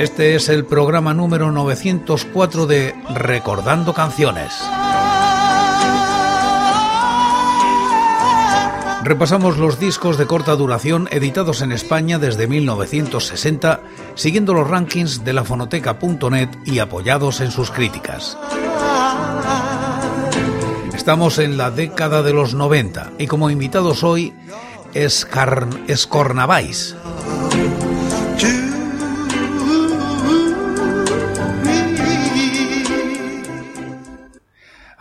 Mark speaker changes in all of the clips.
Speaker 1: Este es el programa número 904 de Recordando Canciones. Repasamos los discos de corta duración editados en España desde 1960, siguiendo los rankings de la fonoteca.net y apoyados en sus críticas. Estamos en la década de los 90 y como invitados hoy es Escornavais.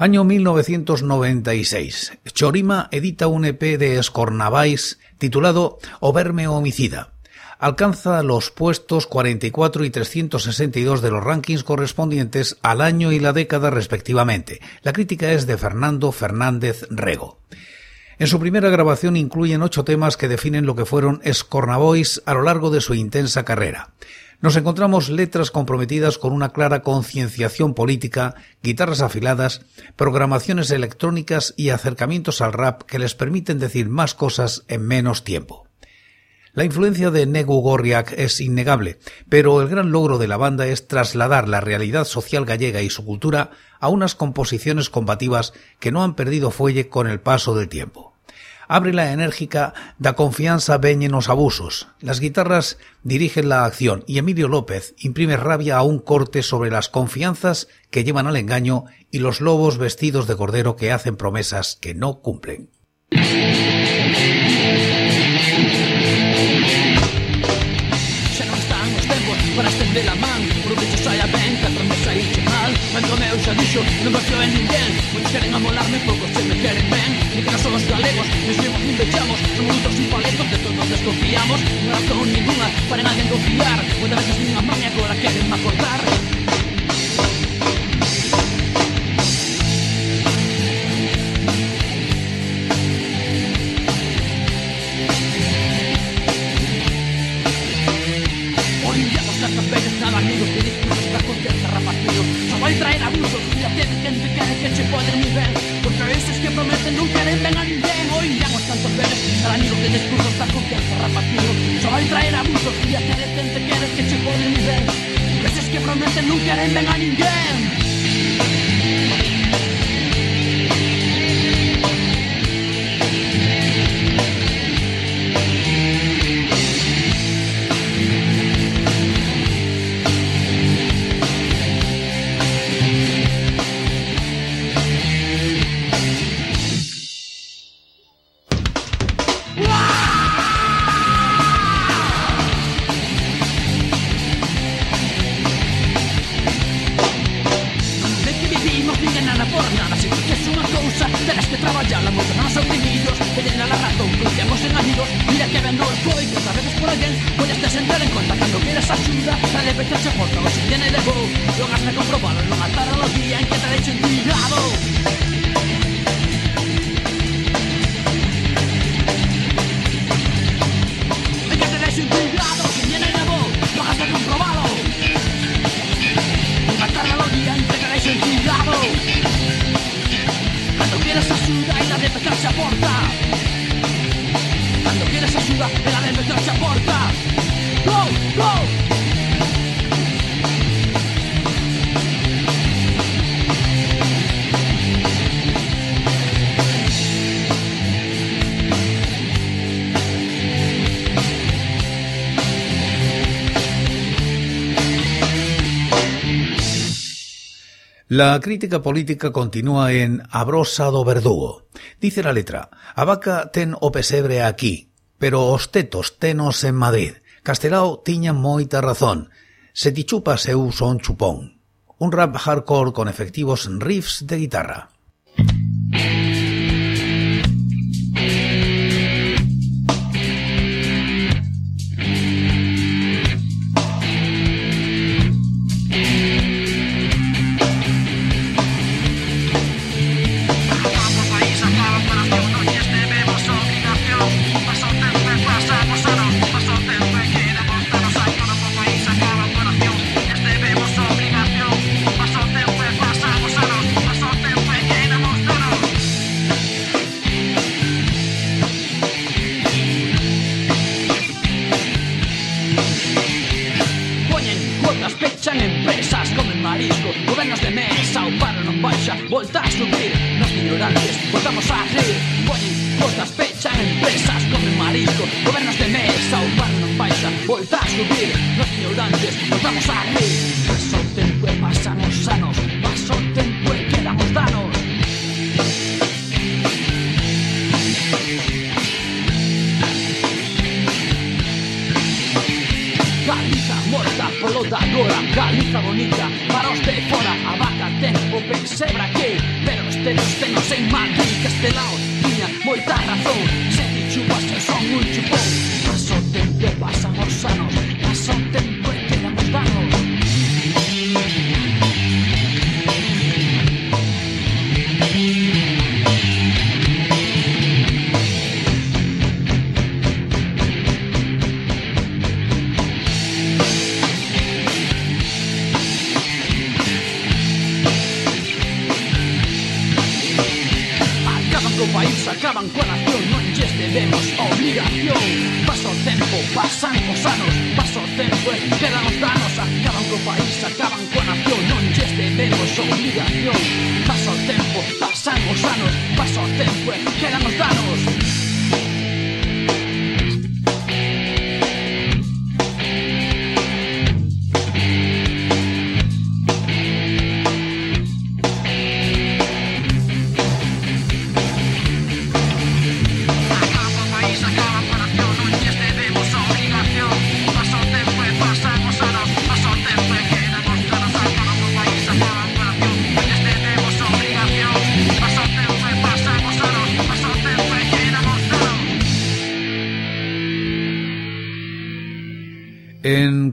Speaker 1: Año 1996. Chorima edita un EP de Escornavais titulado Oberme Homicida. Alcanza los puestos 44 y 362 de los rankings correspondientes al año y la década respectivamente. La crítica es de Fernando Fernández Rego. En su primera grabación incluyen ocho temas que definen lo que fueron Escornavois a lo largo de su intensa carrera nos encontramos letras comprometidas con una clara concienciación política, guitarras afiladas, programaciones electrónicas y acercamientos al rap que les permiten decir más cosas en menos tiempo. La influencia de Negu Gorriak es innegable, pero el gran logro de la banda es trasladar la realidad social gallega y su cultura a unas composiciones combativas que no han perdido fuelle con el paso del tiempo. Abre la enérgica da confianza veñen los abusos. Las guitarras dirigen la acción y Emilio López imprime rabia a un corte sobre las confianzas que llevan al engaño y los lobos vestidos de cordero que hacen promesas que no cumplen. Dentro meu xa dixo, non confío en ninguén Moitos queren amolarme, poucos se me queren ben Ni que somos galegos, nos vimos nin vechamos Somos brutos sin paletos, de todos desconfiamos Non razón ninguna para en alguén confiar Moitas veces nin a maña cola queren acordar La crítica política continúa en A brosa do verdugo. Dice la letra, a vaca ten o pesebre aquí, pero os tetos tenos en Madrid. Castelao tiña moita razón. Se ti chupas eu son chupón. Un rap hardcore con efectivos riffs de guitarra.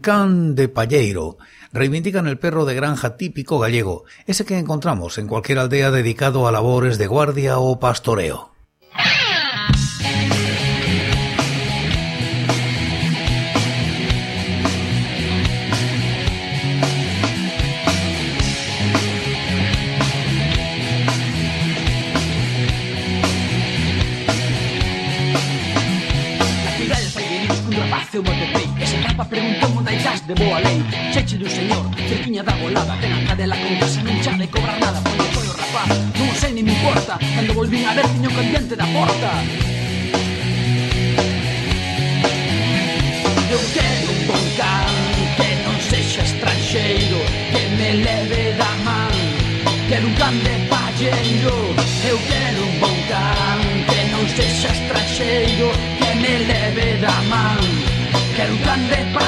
Speaker 1: Can de Palleiro reivindican el perro de granja típico gallego, ese que encontramos en cualquier aldea dedicado a labores de guardia o pastoreo.
Speaker 2: de boa lei. Cheche do señor, cerquiña da golada Ten a cadela con casa, non xa de cobrar nada. Porque foi o rapaz, non sei ni me importa Cando volvín a ver, tiño cambiante da porta. Eu quero un bon can Que non sexa estranxeiro Que me leve da man. Quero un can de palleiro Eu quero un bon can Que non sexa estranxeiro Que me leve da man. Quero un can de palleiro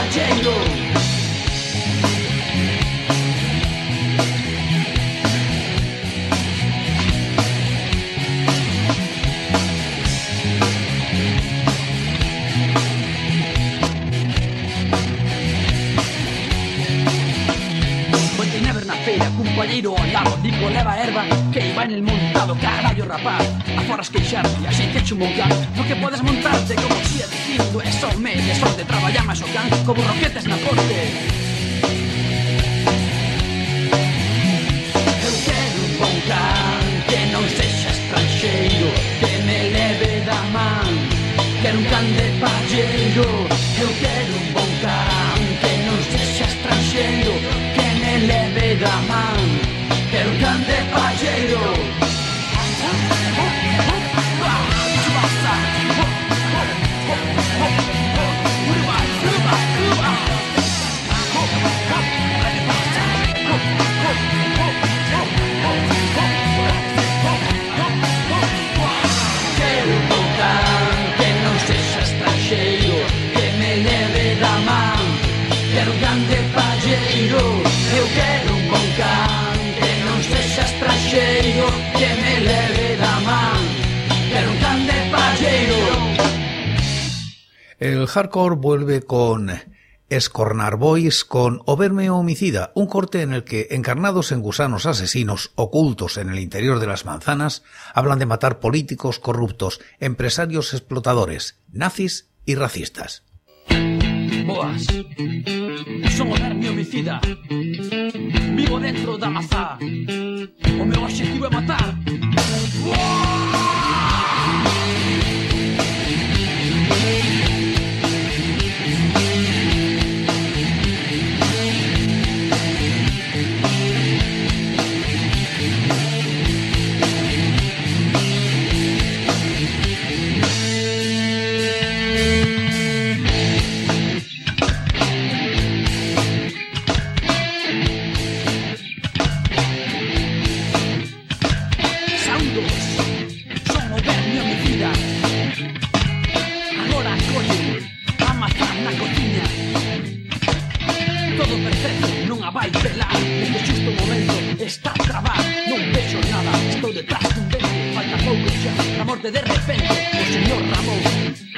Speaker 2: carallo rapaz Aforas queixarte, así que echo un can No que podes montarte como xía dicindo É só media, só de traballar máis o can Como roquetes na
Speaker 1: corte. Hardcore vuelve con Escornar Boys con Oberme Homicida, un corte en el que, encarnados en gusanos asesinos ocultos en el interior de las manzanas, hablan de matar políticos corruptos, empresarios explotadores, nazis y racistas.
Speaker 2: Homicida. Vivo dentro na de repente O señor Ramón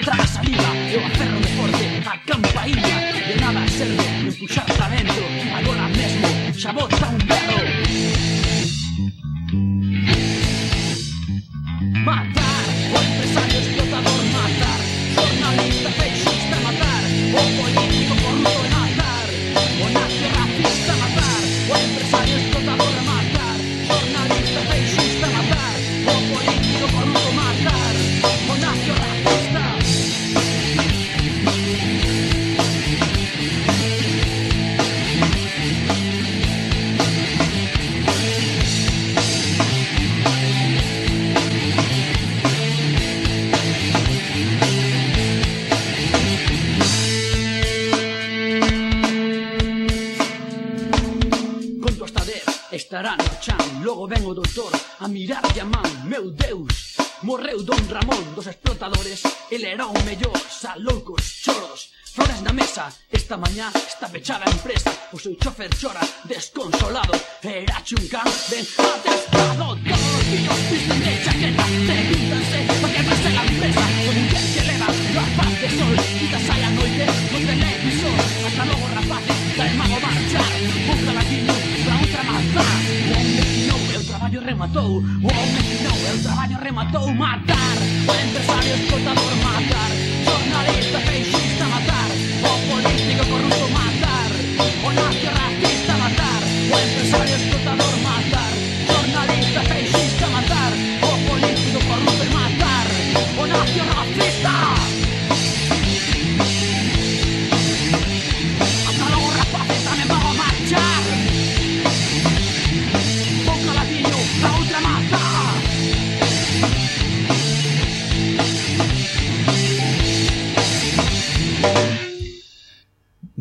Speaker 2: traga saliva Eu aferro logo ven o doutor a mirar a man, meu Deus, Morreu Don Ramón dos explotadores El era o mellor, xa loucos, choros Flores na mesa, esta mañá está pechada a empresa O seu chofer chora desconsolado Era chunca, ben atestado Todos os fillos visten de chaqueta Pregúntanse pa que pase a empresa O muller que leva rapaz de sol Quita sai a noite no televisor Hasta logo rapaces, da emago o traballo rematou. O home que non é o traballo rematou. Matar, o empresario explotador matar. Jornalista feixista matar. O político corrupto matar. O nazi racista matar. O empresario explotador matar. Jornalista feixista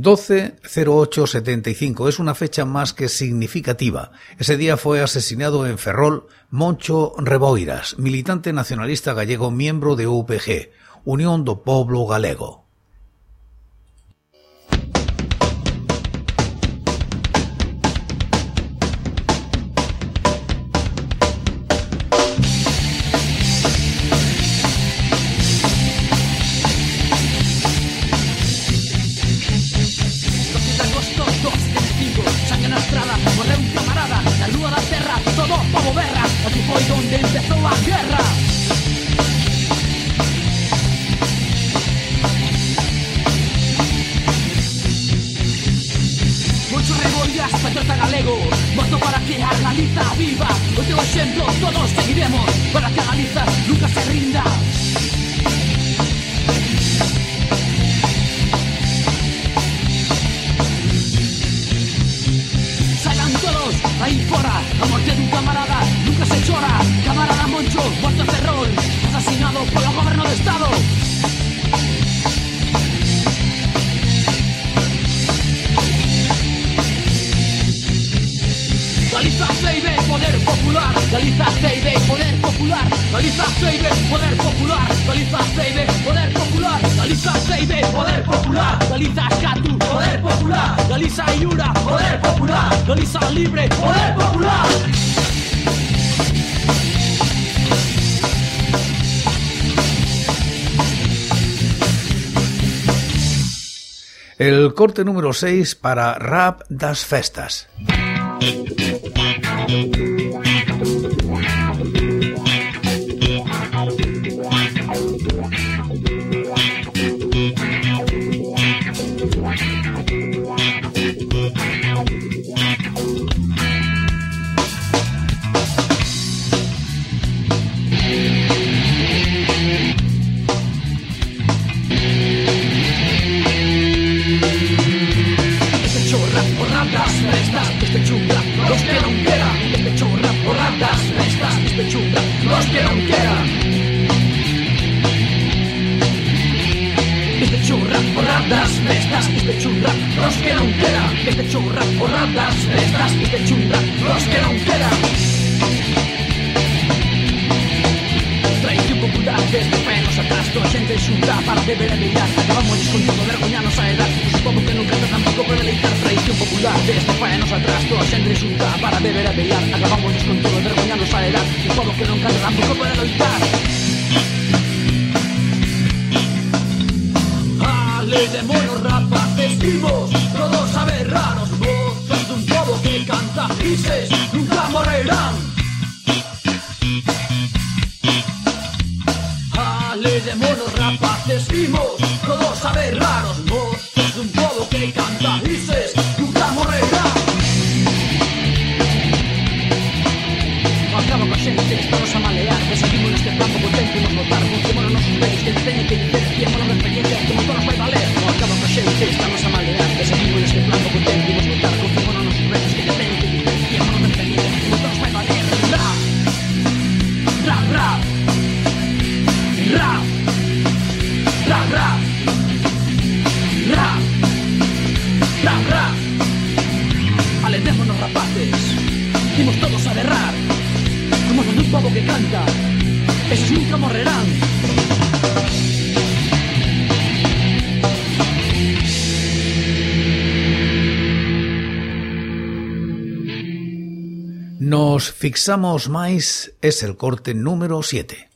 Speaker 1: 12-08-75. Es una fecha más que significativa. Ese día fue asesinado en Ferrol Moncho Reboiras, militante nacionalista gallego miembro de UPG, Unión do Poblo Galego.
Speaker 2: Popular Galiza Iura, poder popular Galiza Libre, poder popular
Speaker 1: El corte número 6 para Rap das Festas.
Speaker 2: Ratas frestas, este churra, los que non queran Este churra por ratas frestas, este churra, los que non queran Traición popular Desde penos atrás toda a xente xunta para beber e brillar Acabamos todo vergoñanos a edad Supondo que non canta tampouco para deleitar Tradición popular Desde penos atrás toda a xente xunta para beber e brillar Acabamos todo vergoñanos a edad Supondo que non canta tampouco para deleitar Ale de
Speaker 1: fixamos máis es el corte número 7.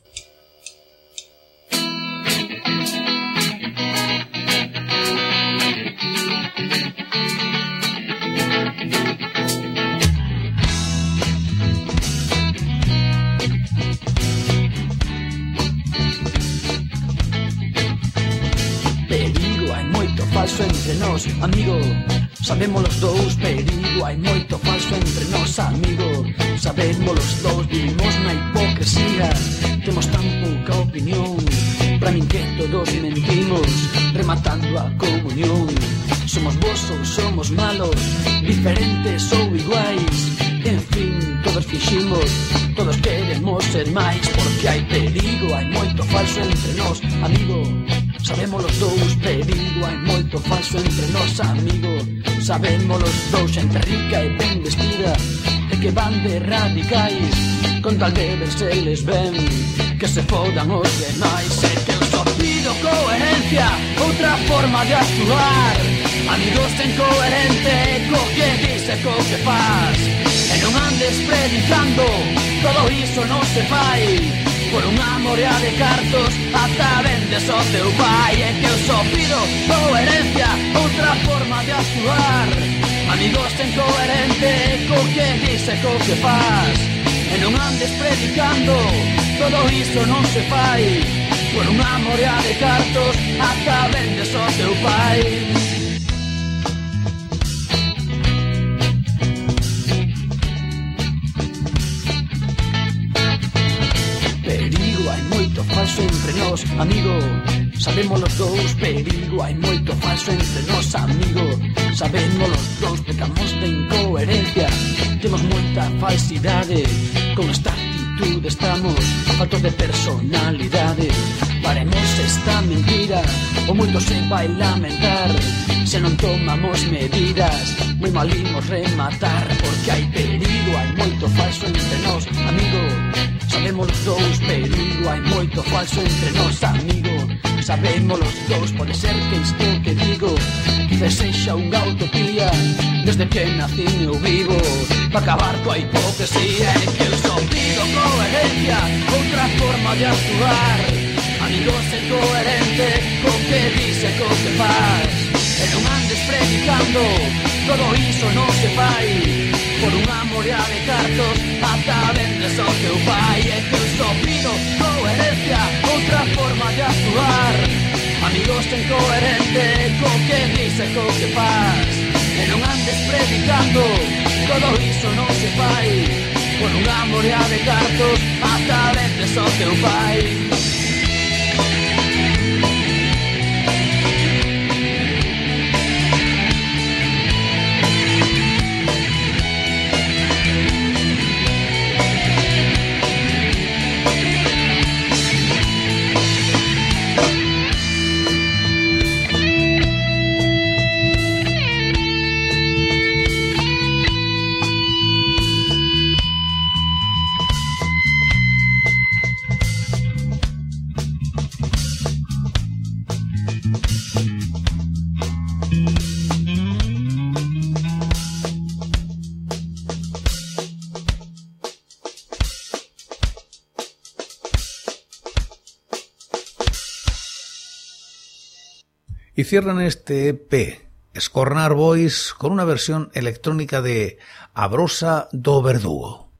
Speaker 2: Perigo, hai moito falso entre nós, amigo Sabemos os dous perigo Hai moito falso entre nós, amigo. Sabemos os dous, vivimos na hipocresía. Temos tan pouca opinión Pra min que todos mentimos Rematando a comunión. Somos vos ou somos malos Diferentes ou iguais. En fin, todos fiximos Todos queremos ser máis Porque hai perigo, hai moito falso entre nós, amigo. Sabemos os dous perigo, hai moito falso entre nós, amigo. Sabemos los dous xente rica e ben vestida E que van de radicais Con tal de verse les ben Que se fodan os demais E que os pido coherencia Outra forma de actuar. Amigos sen coherente Co que dice, co que faz E non andes predicando Todo iso non se fai. Por unha morea de cartos. Ata vendes o teu pai E que eu só pido ou herencia Outra forma de actuar. Amigos sen coherente Co que dice, co que faz. E non andes predicando Todo iso non se fai. Por unha morea de cartos Ata vendes o teu pai. vos, amigo. Sabemos os dous, perigo Hai moito falso entre nós, amigo Sabemos os dous, pecamos de incoherencia. Temos moita falsidade Con esta actitud estamos falta de personalidade Paremos esta mentira. O mundo se vai lamentar. Se non tomamos medidas. Moi mal imos rematar. Porque hai perigo, hai moito falso entre nós Amigo, sabemos dous Perigo, hai moito falso entre nós Amigo, sabemos os dous Pode ser que isto que digo Quizás sexa unha utopía. Desde que nací eu vivo Pa acabar coa hipocresía. E que eu só pido coherencia Outra forma de actuar. Amigos é coherente Co que dice, co que faz. E non andes predicando Todo iso non se fai. Por unha morea de cartos Ata vendes o teu pai E que eu só pido coherencia Outra forma de actuar. Amigos sen coherente Co que dice, co que faz. E non andes predicando Todo iso non se fai. Por unha morea de cartos Ata vendes o teu pai cierran este EP, Scornar Boys, con una versión electrónica de Abrosa do Verdugo.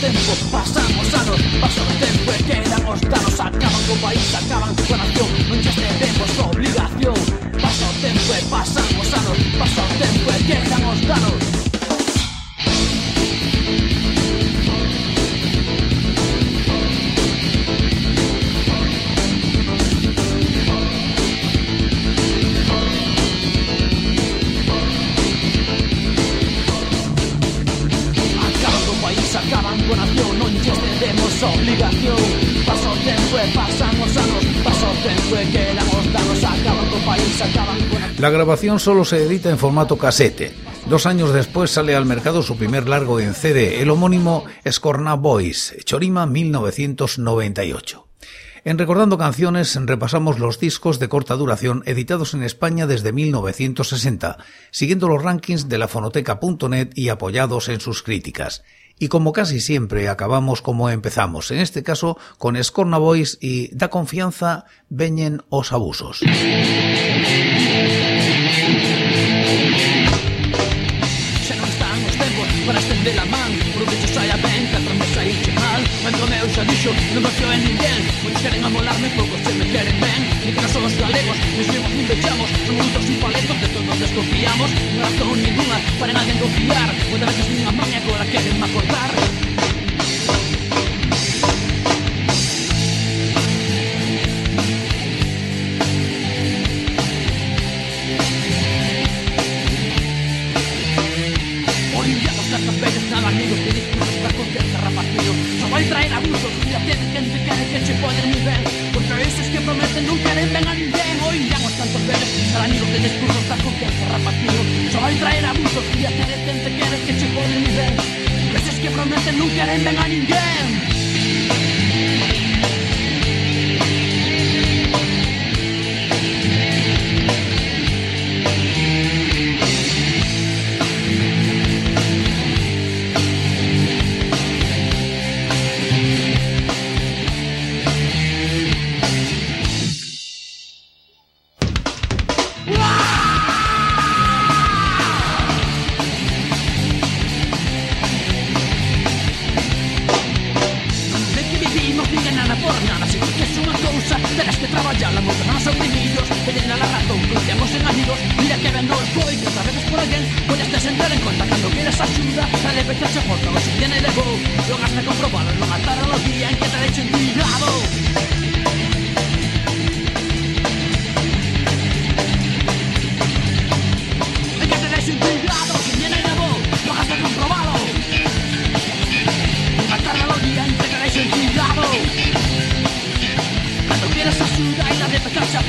Speaker 2: tempo Pasamos anos, pasa o tempo e quedan os danos Acaban co país, acaban coa nación Non xa tenemos obligación. Pasa o tempo e pasan os anos Pasa o tempo e quedan os danos La grabación solo se edita en formato casete. Dos años después sale al mercado su primer largo en CD, el homónimo Scorna Boys, Chorima 1998.
Speaker 1: En Recordando Canciones repasamos los discos de corta duración editados en España desde 1960, siguiendo los rankings de la fonoteca.net y apoyados en sus críticas. Y como casi siempre acabamos como empezamos, en este caso con Scorna Boys y Da Confianza, Veñen os Abusos.
Speaker 2: Non confio en ninguén Muitos queren amolarme, poucos se me queren ben Ni que somos galegos, nos vimos nin vechamos Son muitos sin paletos, de todos desconfiamos. Non razón ninguna para alguén confiar. Muitas veces nin a maña agora queren me acordar para amigos de discursos da confianza rapacino que traballábamos nas oprimidos E den a la razón, proteamos engañidos Mira que ben nos foi, que outra veces por alguén Podes te sentar en conta cando queres axuda A leve que se porta, o xindian elevou Non has de comprobar, non mataron o día
Speaker 1: en que te deixo intrigado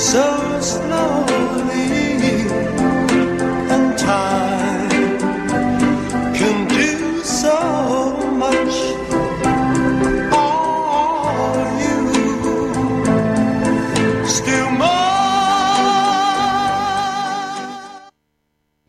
Speaker 1: So